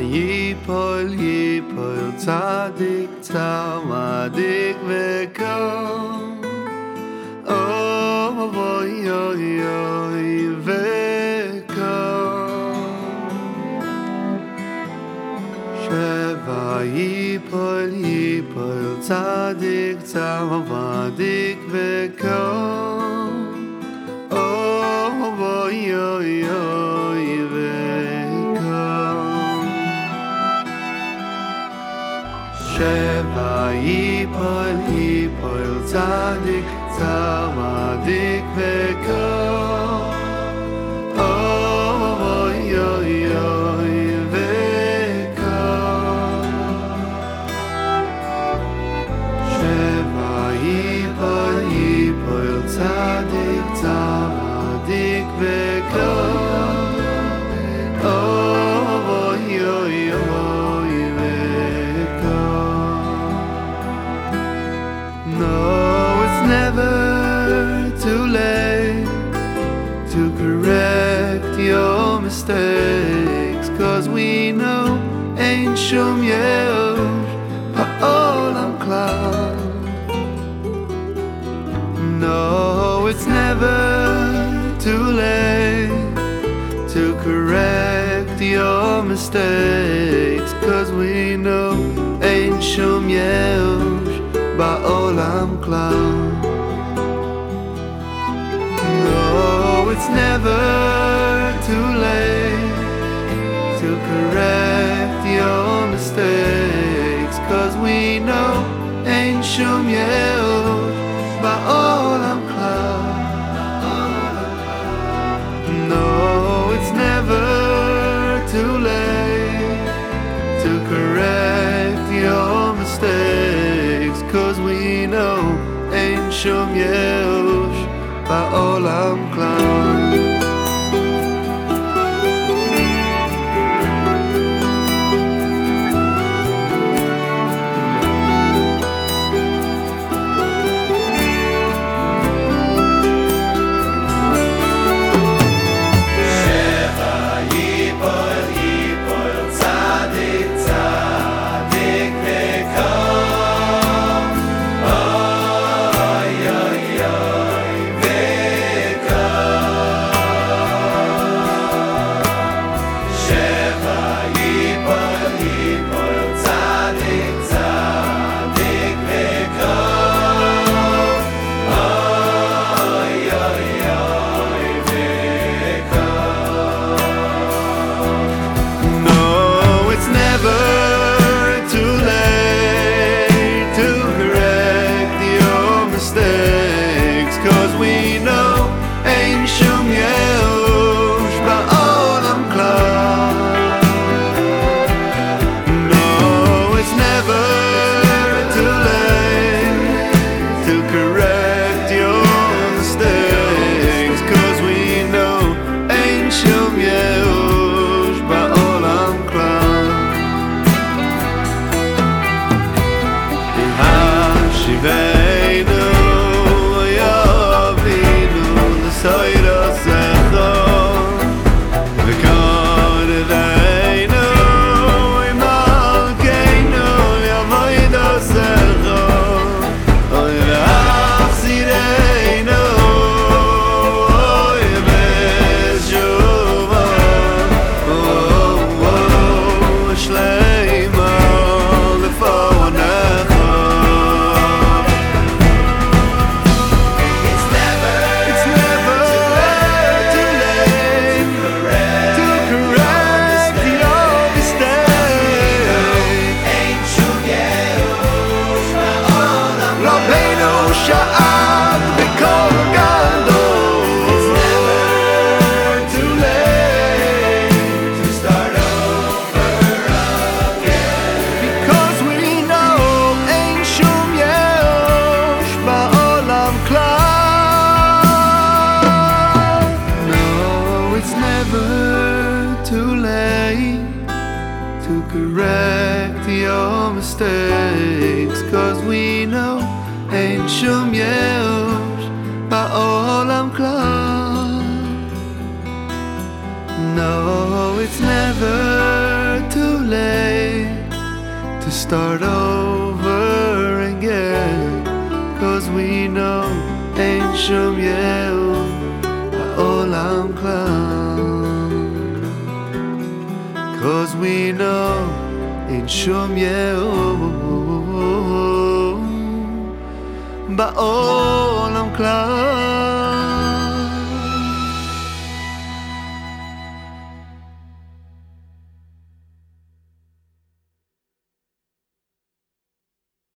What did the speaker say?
yipol yipol tzadik tzamadik vekom Oh, oy, oy, oy, vekom Sheva yipol yipol tzadik tzamadik vekom Ipol, Ipol, Zadig, Zawadig, Weg. Mistakes. Cause we know ain't yeush ha'olam klal. No, it's never too late to correct your mistakes. Cause we know ain't yeush ba'olam klal. No, it's never to correct your mistakes. Cause we know shum yeush ba'olam klal. No, it's never too late to correct your mistakes. Cause we know. Cause we know ain't shum yeush ba'olam klal. No, it's never too late to start over again. Cause we know ain't shum yehu ha'olam klal. Cause we know ain't shum yehu בעולם כלל.